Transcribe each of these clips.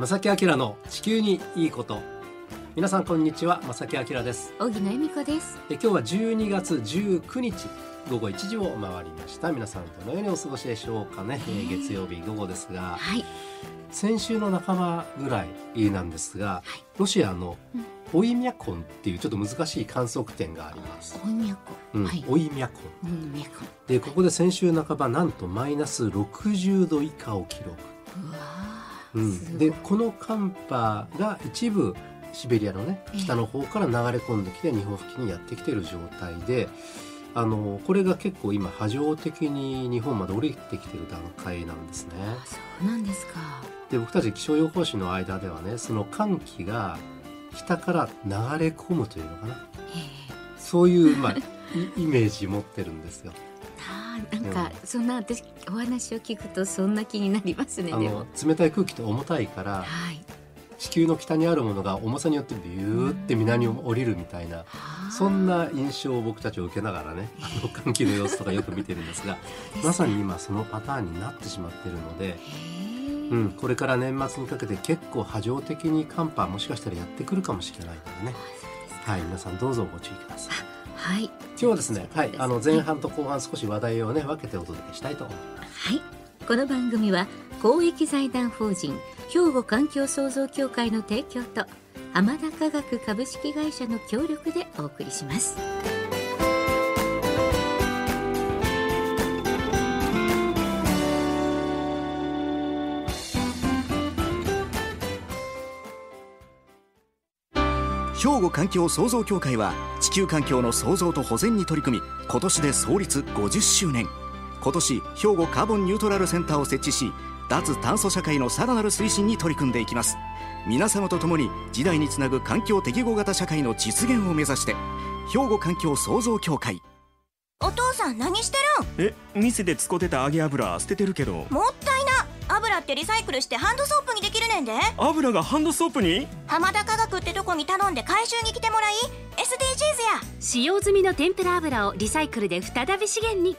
正木明の地球にいいこと。皆さんこんにちは正木明です。荻野恵美子です。え今日は12月19日午後1時を回りました。皆さんどのようにお過ごしでしょうかね、えー月曜日午後ですが、はい。先週の半ばぐらいなんですが、ロシアのうん。オイミャコンっていうちょっと難しい観測点があります、こんにゃこ。うんはい。オイミャコンでここで先週半ばなんとマイナス60度以下を記録。うわうん、でこの寒波が一部シベリアのねええ北の方から流れ込んできて日本付近にやってきている状態であのこれが結構今波状的に日本まで降りてきている段階なんですね。あそうなんですか。で僕たち気象予報士の間ではねその寒気が北から流れ込むというのかな。ええ。そういう、まあ、イイメージ持ってるんですよ。なんか、そんな私お話を聞くとそんな気になりますねあでも。の冷たい空気って重たいからはい。地球の北にあるものが重さによってビューって南に降りるみたいなはあそんな印象を僕たちを受けながらねあの寒気の様子とかよく見てるんですが まさに今そのパターンになってしまってるので、うん、これから年末にかけて結構波状的に寒波もしかしたらやってくるかもしれないからねはい皆さんどうぞご注意ください。はい。今日はですね。はいあの前半と後半少し話題をね分けてお届けしたいと思います。はい。この番組は公益財団法人兵庫環境創造協会の提供と浜田科学株式会社の協力でお送りします兵庫環境創造協会は地球環境の創造と保全に取り組み今年で創立50周年。今年兵庫カーボンニュートラルセンターを設置し脱炭素社会のさらなる推進に取り組んでいきます。皆様と共に時代につなぐ環境適合型社会の実現を目指して兵庫環境創造協会。お父さん何してえ店で使ってた揚げ油捨ててるけど。るんもったいな油ってリサイクルしてハンドソープにできるねんで。油がハンドソープに？浜田科学ってとこに頼んで回収に来てもらい SDGs や。使用済みの天ぷら油をリサイクルで再び資源に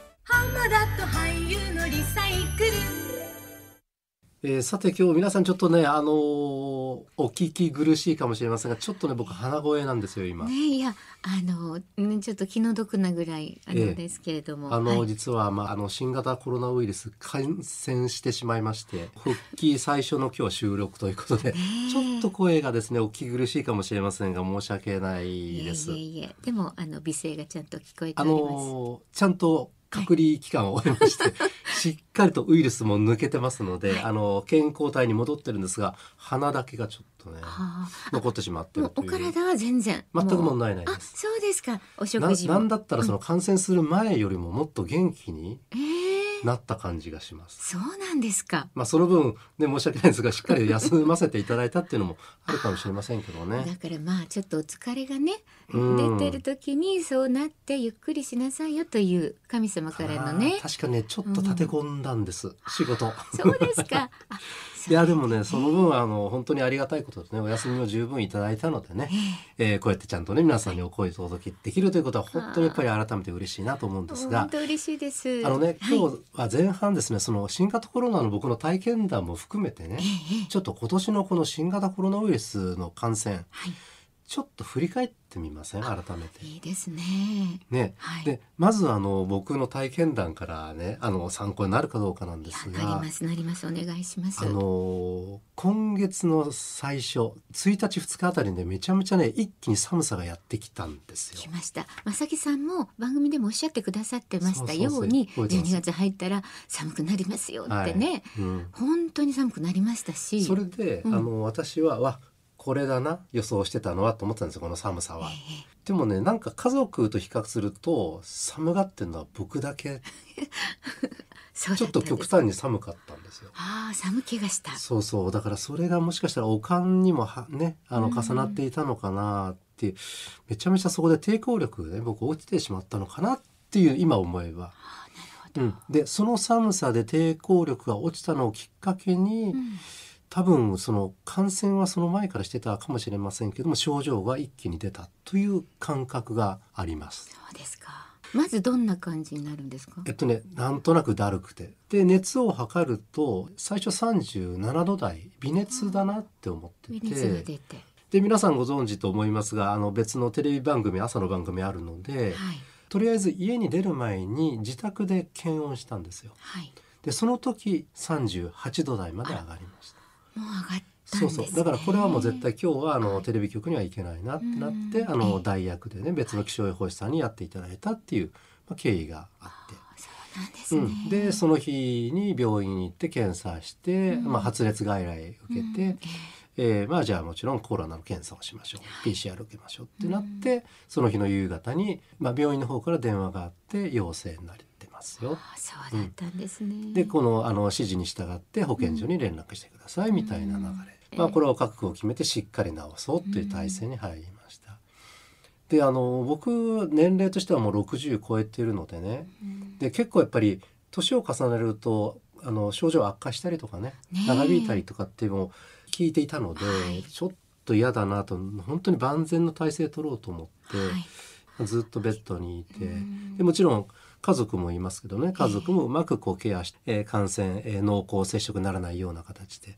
えーさて今日皆さんちょっとねあのーお聞き苦しいかもしれませんがちょっとね僕鼻声なんですよ今、ねいやあのねちょっと気の毒なぐらいあええ。のですけれども、あの、はい。実は、まあ、あの新型コロナウイルス感染してしまいまして復帰最初の今日は収録ということで、え。ちょっと声がですねお聞き苦しいかもしれませんが申し訳ないです。いえいえでもあの美声がちゃんと聞こえてあのちゃんと隔離期間を終えまして、しっかりとウイルスも抜けてますので、あの健康体に戻ってるんですが鼻だけがちょっとねはあ。残ってしまってるという。体は全然全く問題ないあです。そうですか。おな食事も。なんだったらその感染する前よりももっと元気にええなった感じがします。そうなんですかまあその分ね申し訳ないですがしっかり休ませていただいたっていうのもあるかもしれませんけどね。だからまあちょっとお疲れがねうん出てる時にそうなってゆっくりしなさいよという神様からのあねー確かねちょっと立て込んだんです、仕事。そうですかあ いやでもねその分あの本当にありがたいことですね。お休みを十分いただいたのでね、えーこうやってちゃんとね皆さんにお声届けできるということは本当にやっぱり改めて嬉しいなと思うんですが。本。当嬉しいです。あのねはい。今日は前半ですね、その新型コロナの僕の体験談も含めてね、ええ。ちょっと今年のこの新型コロナウイルスの感染はいちょっと振り返ってみません？改めて。いいですね。ね、はい。でまずあの僕の体験談からねあの参考になるかどうかなんですが。なります。なります。お願いします。あの今月の最初1日2日あたりでめちゃめちゃね一気に寒さがやってきたんですよ。来。ました。正木さんも番組でもおっしゃってくださってましたよそうに覚えてます。12月入ったら寒くなりますよってね、うん、本当に寒くなりましたし。それで、うん。あの私はわこれだな予想してたのはと思ってたんですよこの寒さは。でもねなんか家族と比較すると寒がってるのは僕だけ。ちょっと極端に寒かったんですよ。ああ寒気がした。そうそう。だからそれがもしかしたらおかんにもはねあのうん重なっていたのかなって。めちゃめちゃそこで抵抗力がね僕落ちてしまったのかなっていう今思えば。うん、でその寒さで抵抗力が落ちたのをきっかけに、うん多分その感染はその前からしてたかもしれませんけども症状が一気に出たという感覚があります。そうですか。まずどんな感じになるんですか？えっとねなんとなくだるくて。で熱を測ると最初37度台微熱だなって思って微熱がて出て。で皆さんご存知と思いますがあの別のテレビ番組朝の番組あるので、はい。とりあえず家に出る前に自宅で検温したんですよ。はい。でその時38度台まで上がりましたもう上がったんですそうねそう。だからこれはもう絶対今日はあの、テレビ局には行けないなってなってうん。あの代役でね別の気象予報士さんにやっていただいたっていう、まあ、経緯があって。そうなんですね、うん、でその日に病院に行って検査して、まあ、発熱外来受けて、えーまあ、じゃあもちろんコロナの検査をしましょう、PCR 受けましょうってなって、その日の夕方に、まあ、病院の方から電話があって陽性になってますよ。あそうだったんですね、でこのあの指示に従って保健所に連絡してくださいみたいな流れ、まあ、これを覚悟を決めてしっかり治そうという体制に入りました。であの僕年齢としてはもう60超えているのでね、で結構やっぱり年を重ねるとあの症状悪化したりとかね長引いたりとかっていうのを聞いていたので、はい。ちょっと嫌だなと本当に万全の体制取ろうと思って、はい。ずっとベッドにいて。でもちろん家族もいますけどね。家族もうまくこうケアして、え。ー感染、えー濃厚接触にならないような形で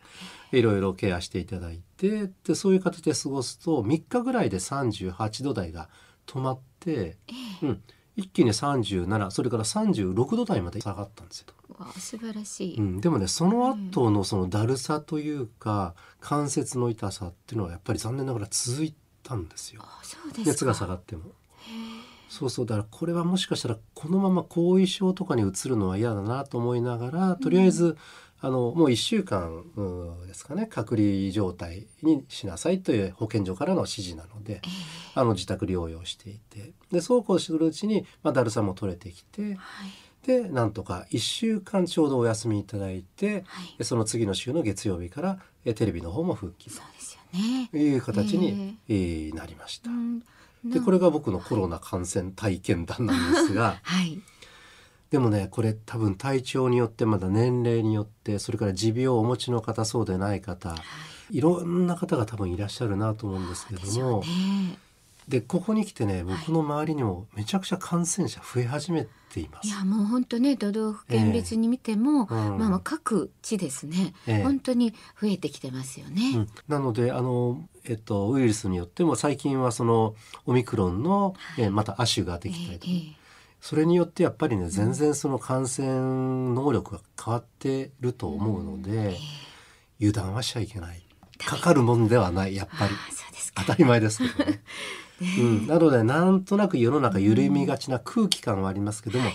いろいろケアしていただいてでそういう形で過ごすと3日ぐらいで38度台が止まって、うん、一気に37それから36度台まで下がったんですよ。素晴らしい、うん、でもねその後のそのだるさというか関節の痛さっていうのはやっぱり残念ながら続いたんですよ。あそうですか。熱が下がっても。そうそうだからこれはもしかしたらこのまま後遺症とかに移るのは嫌だなと思いながらとりあえず、あのもう1週間うんですかね隔離状態にしなさいという保健所からの指示なので、あの自宅療養していて。でそうこうするうちに、まあ、だるさも取れてきてはい。でなんとか1週間ちょうどお休みいただいて、はい。でその次の週の月曜日からえテレビの方も復帰そうですよね。という形に、えーなりました。うんでこれが僕のコロナ感染体験談なんですが。はい。でもねこれ多分体調によってまだ年齢によってそれから持病をお持ちの方そうでない方い。ろんな方が多分いらっしゃるなと思うんですけども。ね。でここに来てね僕の周りにもめちゃくちゃ感染者増え始めています。いやもう本当ね都道府県別に見ても、ええ。うん。まあまあ各地ですね、ええ。本当に増えてきてますよね。うん、なのであの、えっと、ウイルスによっても最近はそのオミクロンの、えまた亜種ができたりとか、ええそれによってやっぱりね全然その感染能力が変わってると思うので、油断はしちゃいけない。かかるもんではないやっぱり。当たり前ですけどね。うん、なのでなんとなく世の中緩みがちな空気感はありますけども、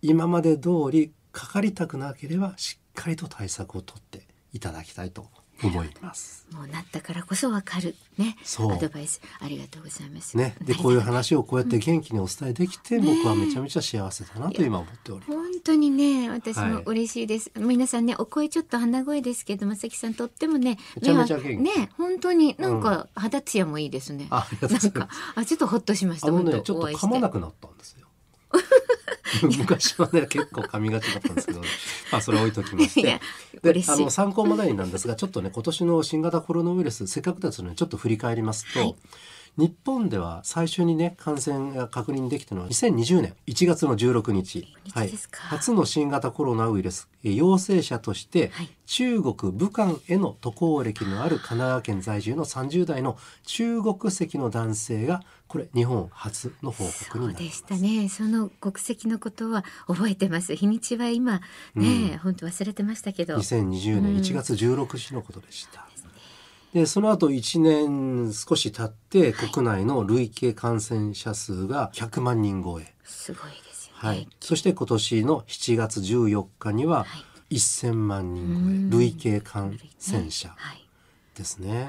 今まで通りかかりたくなければしっかりと対策を取っていただきたいと思います。もうなったからこそわかる。ね。そう。アドバイス。ありがとうございます。ね、でこういう話をこうやって元気にお伝えできて、僕はめちゃめちゃ幸せだなと今思っております。本当にね私もはい。嬉しいです、皆さんねお声ちょっと鼻声ですけどまさきさんとってもねめちゃめちゃ元気。ね本当になんか肌ツヤもいいですね、うございます。なんかあちょっとほっとしました。あのねちょっと噛まなくなったんですよ。昔はね結構噛みがちだったんですけど、まあそれ置いときまして。であの参考までになんですがちょっとね今年の新型コロナウイルスせっかくですのでちょっと振り返りますと、はい。日本では最初にね感染が確認できたのは2020年1月の16日日ですか。初の新型コロナウイルスえー陽性者として、はい。中国武漢への渡航歴のある神奈川県在住の30代の中国籍の男性がこれ日本初の報告にそうでしなります。たね。その国籍のことは覚えてます。日にちは今ね、本当忘れてましたけど。2020年1月16日のことでした。でその後1年少し経って国内の累計感染者数が100万人超え、すごいですよね、はい、そして今年の7月14日には1000万人超え。累計感染者はい。ですね。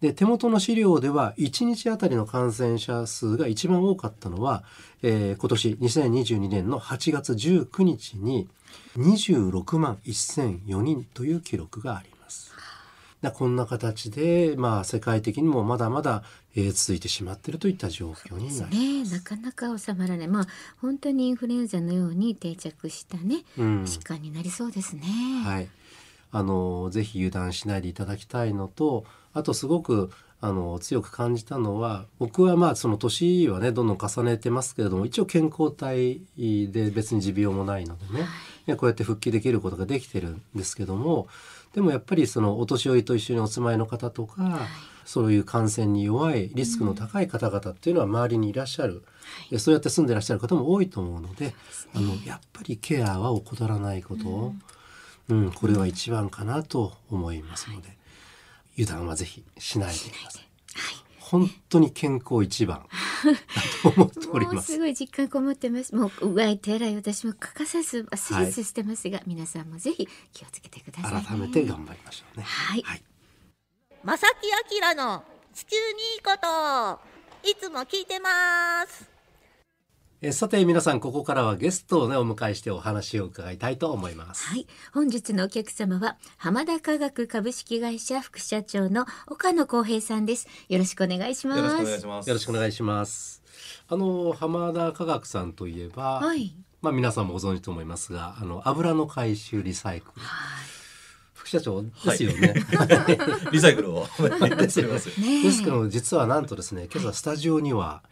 で手元の資料では1日あたりの感染者数が一番多かったのは、えー今年2022年の8月19日に26万1004人という記録があります。だこんな形で、まあ、世界的にもまだまだ、えー続いてしまっているといった状況になりねます。なかなか収まらない。まあ本当にインフルエンザのように定着したね、うん。疾患になりそうですね、はい、あのぜひ油断しないでいただきたいのとあとすごくあの強く感じたのは僕はまあその年はねどんどん重ねてますけれども一応健康体で別に持病もないのでね、こうやって復帰できることができてるんですけどもでもやっぱりそのお年寄りと一緒にお住まいの方とか、そういう感染に弱いリスクの高い方々っていうのは周りにいらっしゃる、でそうやって住んでらっしゃる方も多いと思うのであのやっぱりケアは怠らないこと、うんこれは一番かなと思いますので油断はぜひしないでください。本当に健康一番だと思っておりますもうす。ごい実感こもってます。もううがい手洗い私も欠かさずスリスしてますが、皆さんもぜひ気をつけてください、ね。改めて頑張りましょうね。はいはいまさきあきらの地球にいいこといつも聞いてますえさて皆さんここからはゲストをねお迎えしてお話を伺いたいと思います。はい、本日のお客様は浜田科学株式会社副社長の岡野光平さんです。よろしくお願いします。よろしくお願いします。よろしくお願いします。あの浜田科学さんといえば、はい、まあ皆さんもご存知と思いますが、あの油の回収リサイクル、副社長ですよね。リサイクルをやっております。ですけど実はなんとですね、今朝スタジオには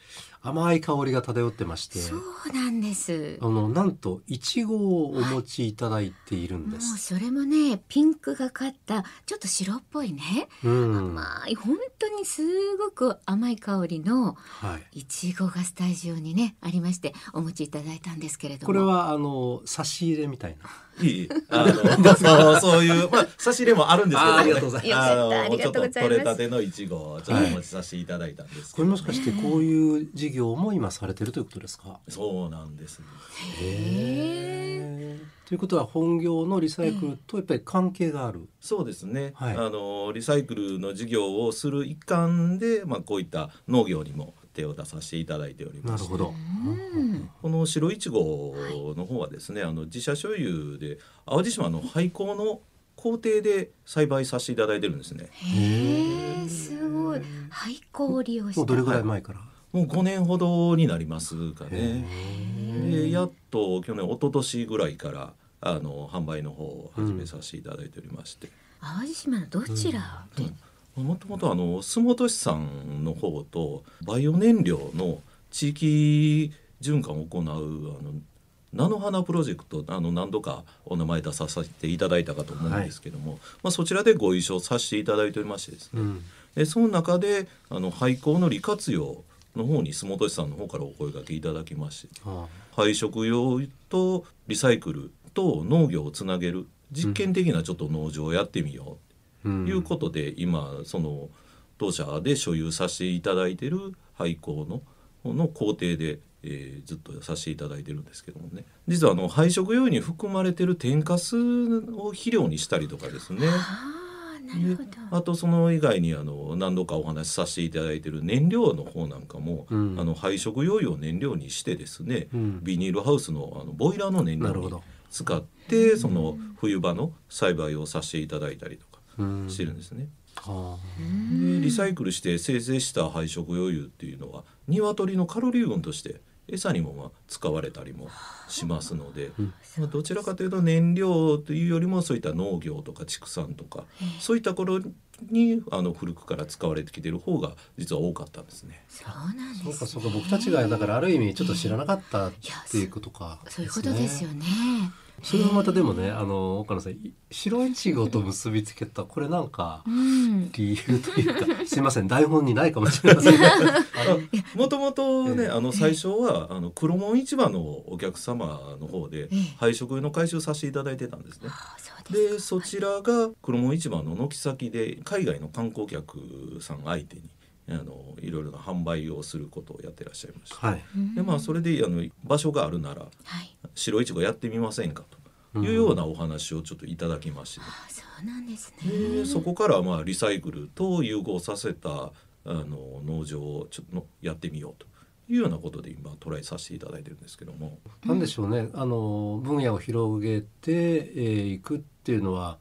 甘い香りが漂ってまして、そうなんです。あ。のなんといちごをお持ちいただいているんもうです。それもねピンクがかったちょっと白っぽいね、うん、甘い本当にすごく甘い香りのはい。いちごがスタジオにねありましてお持ちいただいたんですけれども。これはあの差し入れみたいな。いい。あのそうそういうまあ差し入れもあるんですけど、ね、あありがとうございますあのよかったありがとうございます。ちょっと取れたてのいちごをちょっとお持ちさせていただいたんですけど、これもしかしてこういう事業も今されてるということですか？そうなんです。へーということは本業のリサイクルとやっぱり関係がある？そうですね、はいあのリサイクルの事業をする一環で、まあ、こういった農業にも手を出させていただいておりますなるほど。うんこの白いちごの方はですね、あの自社所有で淡路島の廃校の工程で栽培させていただいてるんですね。へえすごい廃校を利用したもうどれぐらい前から？もう5年ほどになりますかね。でやっと去年一昨年ぐらいからあの販売の方を始めさせていただいておりまして、淡路島のどちらで、もともとあの洲本市さんの方とバイオ燃料の地域循環を行うあの菜の花プロジェクトあの何度かお名前出させていただいたかと思うんですけども、まあ、そちらでご一緒させていただいておりましてですね、うん。でその中であの廃校の利活用の方に洲本市さんの方からお声掛けいただきましてあ廃食用とリサイクルと農業をつなげる実験的なちょっと農場をやってみようということで、今その当社で所有させていただいてる廃校のの工程で、えーずっとさせていただいてるんですけどもね。実はあの廃食用に含まれてる添加数を肥料にしたりとかですねああなるほど。であとその以外にあの何度かお話しさせていただいてる燃料の方なんかも、うん。あの廃食用油を燃料にしてですね、うん。ビニールハウスのあのボイラーの燃料に使ってその冬場の栽培をさせていただいたりとかうん。してるんですね。あでリサイクルして生成した廃食用油っていうのは鶏のカロリー分として餌にもまあ使われたりもしますので、まあどちらかというと燃料というよりもそういった農業とか畜産とかそういった頃にあの古くから使われてきてる方が実は多かったんですね。そうなんそうですかそうか僕たちがだからある意味ちょっと知らなかったっていうことか、そういうことですよねそれはまたでもねあの岡野さんい白いちごと結びつけたこれなんかうん。理由というか すいません台本にないかもしれません。がもともとね、ええ。あの最初はあの黒門市場のお客様の方でええ。廃食油の回収させていただいてたんですね。でそちらが黒門市場の軒先で海外の観光客さん相手にあのいろいろな販売をすることをやってらっしゃいました。はい。でまあそれであの場所があるならはい。白いちごやってみませんかというようなお話をちょっといただきまして、あそうなんですね。でそこからまあリサイクルと融合させたあの農場をちょっとやってみようというようなことで今トライさせていただいてるんですけども。なんでしょうね。あの分野を広げてい、えーいくっていうのは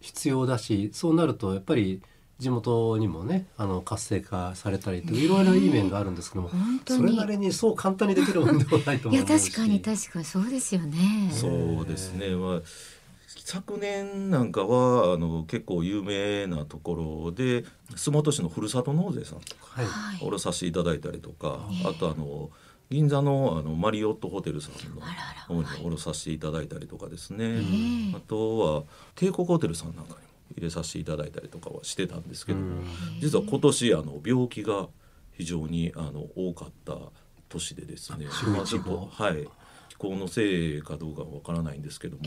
必要だしそうなるとやっぱり地元にもねあの活性化されたりといろいろいい面があるんですけども、本当に。それなりにそう簡単にできるものではないといや思うし確かに確かにそうですよね。そうですね、まあ、昨年なんかはあの結構有名なところで洲本市のふるさと納税さんとかはい。おろさせていただいたりとか、あとあの銀座のあのマリオットホテルさんの方におろさせていただいたりとかですね、あとは帝国ホテルさんなんかにも入れさせていただいたりとかはしてたんですけども、実は今年あの病気が非常にあの多かった年でですねまあちょっちごとはい気候のせいかどうかわからないんですけども、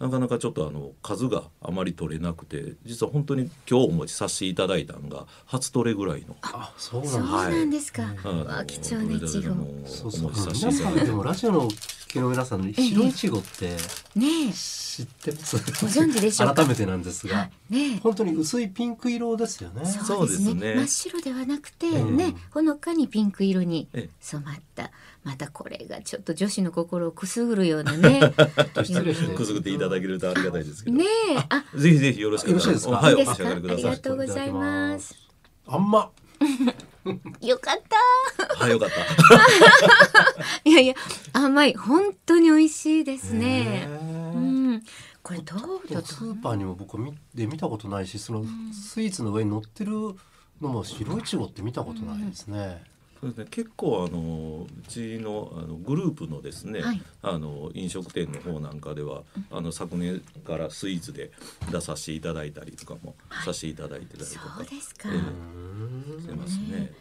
なかなかちょっとあの数があまり取れなくて実は本当に今日お持ちさせていただいたのが初取れぐらいの。あそうそうなんですか、あのわあ貴重なイチお持ちさせていただいてもラジオのの皆さん白いちごってねえ。知ってます？ご存知でしょうか？改めてなんですがねえ。本当に薄いピンク色ですよね。そうですね。真っ白ではなくて、うんねほのかにピンク色にええ。染まった。またこれがちょっと女子の心をくすぐるようなね。失礼してくすぐっていただけるとありがたいですけど、ねえ。あ。ぜひぜひよろしくよろしいですか？はいお召しいいですか？上がりください。ありがとうございます。あんま よかった。はいよかった。いやいや甘い本当に美味しいですね。へうーん。これどうスーパーにも僕見で見たことないしそのスイーツの上に乗ってるのも白いちごって見たことないですね。そうですね、結構あのうちのあのグループのですね、はい。あの飲食店の方なんかでは、あの昨年からスイーツで出させていただいたりとかもさせていただいてたりとか、そうですか。ええ。してますね。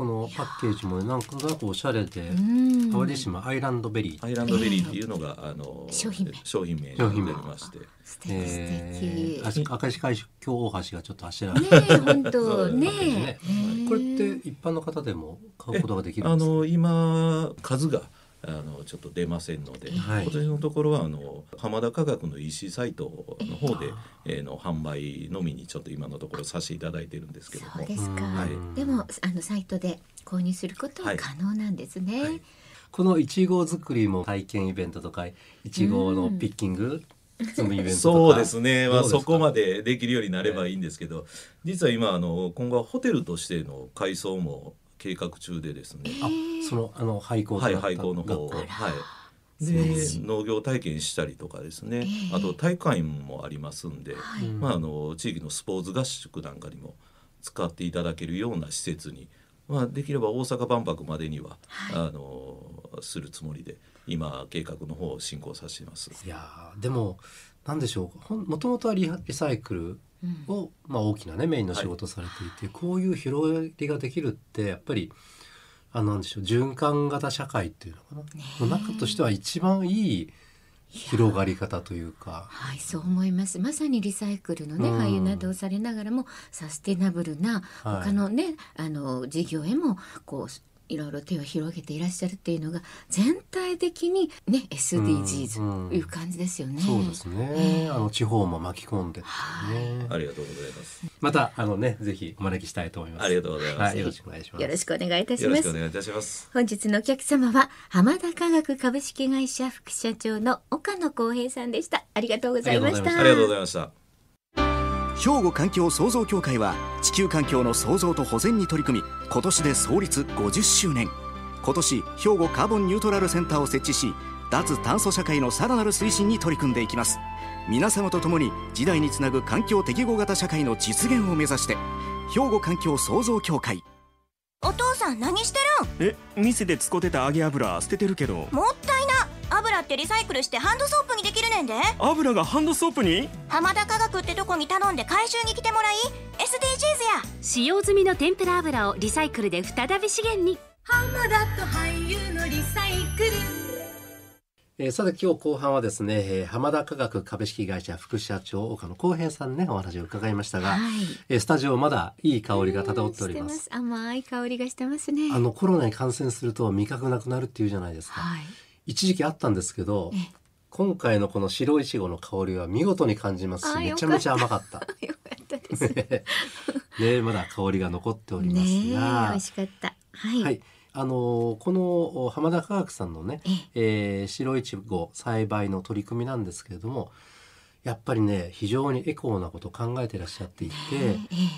このパッケージもねなんとなくおしゃれでうん。淡路島アイランドベリー、アイランドベリーっていうのが、あの商品名。商品名に商品名なりまして、素敵素え敵ー、明石海峡大橋がちょっと柱ねえ本当。ね。ねえ。これって一般の方でも買うことができるんあですか？の今数があのちょっと出ませんので、はい。今年のところはあの浜田科学の EC サイトの方で、えーの販売のみにちょっと今のところさせていただいてるんですけども。そうですか、はい。でもあのサイトで購入することは可能なんですね、はい。このいちご作りも体験イベントとかいちごのピッキング積むイベントとか。そうですね、まあ、そこまでできるようになればいいんですけど、実は今あの今後はホテルとしての改装も計画中でですね、あそのあの廃校とはい、廃校の方はい。で農業体験したりとかですね、あと体育館もありますんで、まあ、あの地域のスポーツ合宿なんかにも使っていただけるような施設に、まあ、できれば大阪万博までには、あのするつもりで今計画の方を進行させています。いやーでもなんでしょう。もともとはリハリサイクルを、まあ、大きなねメインの仕事をされていて、こういう広がりができるってやっぱりあなんでしょう循環型社会っていうのかな、の中としては一番いい広がり方というか。はい、そう思います。まさにリサイクルのね、うん俳優などをされながらも、サステナブルなはい他のね、あの事業へもこう。いろいろ手を広げていらっしゃるっていうのが全体的にね SDGs という感じですよね。そうですね、あの地方も巻き込んでね、ありがとうございます。またあのねぜひお招きしたいと思いますありがとうございますはい、よろしくお願いしますよろしくお願いいたしますよろしくお。願いいたします。本日のお客様は浜田科学株式会社副社長の岡野光平さんでした。ありがとうございました。ありがとうございました。兵庫環境創造協会は地球環境の創造と保全に取り組み今年で創立50周年。今年兵庫カーボンニュートラルセンターを設置し脱炭素社会のさらなる推進に取り組んでいきます。皆様と共に時代につなぐ環境適合型社会の実現を目指して兵庫環境創造協会。お父さん何してるえ店で使ってた揚げ油捨ててるけど。んもったいな油ってリサイクルしてハンドソープにできるねんで。油がハンドソープに？浜田科学ってとこに頼んで回収に来てもらい。SDGs や。使用済みの天ぷら油をリサイクルで再び資源に。えーさて今日後半はですね、えー浜田科学株式会社副社長岡野光平さんねお話を伺いましたが、はい。えースタジオまだいい香りが漂っております。甘い香りがしてますね。あのコロナに感染すると味覚なくなるっていうじゃないですか、はい。一時期あったんですけど今回のこの白いちごの香りは見事に感じますしめちゃめちゃ甘かった よかったです。ねねまだ香りが残っておりますえ、美が味しかった。はい。はい、あのーこのお浜田科学さんのね、えー白いちご栽培の取り組みなんですけれどもやっぱりね非常にエコーなことを考えていらっしゃっていて、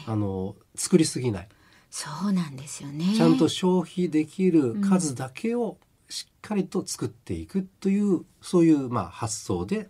あの作りすぎないそうなんですよね。ちゃんと消費できる数だけをしっかりと作っていくというそういうまあ発想で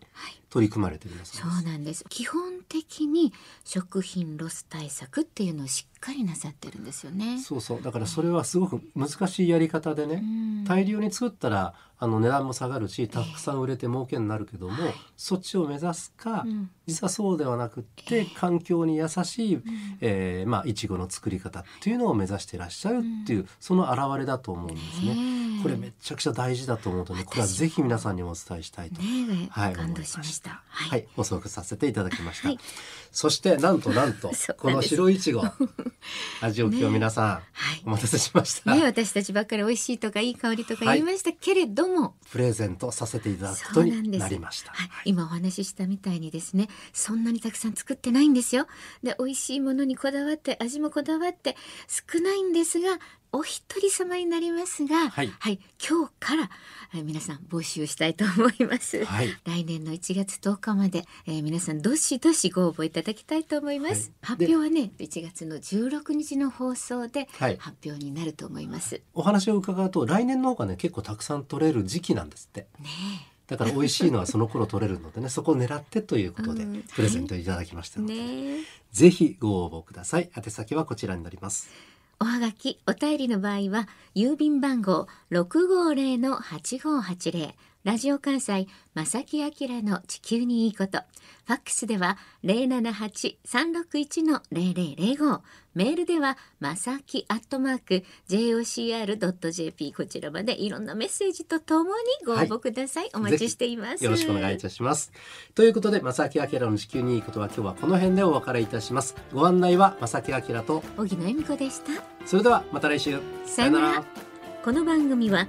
取り組まれています。そうなんです。基本的に食品ロス対策っていうのをしっかりなさってるんですよね。そうそう。だからそれはすごく難しいやり方でね、大量に作ったらあの値段も下がるしたくさん売れて儲けになるけども、そっちを目指すか、実はそうではなくって環境に優しい、えーまあいちごの作り方っていうのを目指していらっしゃるっていう、その表れだと思うんですね。これめちゃくちゃ大事だと思うとねこれはぜひ皆さんにもお伝えしたいと、ねはい、感動しました。はい、はい補足させていただきました。はいそしてなんとなんと この白いちご 味を今日皆さん、はい。お待たせしました。ね私たちばっかり美味しいとかいい香りとか言いましたけれども、プレゼントさせていただくことになりました。はい、今お話ししたみたいにですねそんなにたくさん作ってないんですよ。で美味しいものにこだわって味もこだわって少ないんですがお一人様になりますが、はい。今日から、えー皆さん募集したいと思います、はい。来年の1月10日まで、えー皆さんどしどしご応募いただきたいと思います、はい。発表はね1月の16日の放送ではい。発表になると思います、お話を伺うと来年の方がね結構たくさん取れる時期なんですって。ねだから美味しいのはその頃取れるのでね そこを狙ってということでうん。プレゼントいただきましたので、ねぜひご応募ください。宛先はこちらになります。おはがき、お便りの場合は、郵便番号650-8580、ラジオ関西、正木明の地球にいいこと。ファックスでは、078-361-0005。メールでは、まさきアットマーク、jocr.jp。こちらまでいろんなメッセージとともにご応募ください。お待ちしています。よろしくお願いいたしますということで正木明の地球にいいことは今日はこの辺でお別れいたしますご案内は正木明と荻野恵美子でした。それではまた来週さよならこの番組は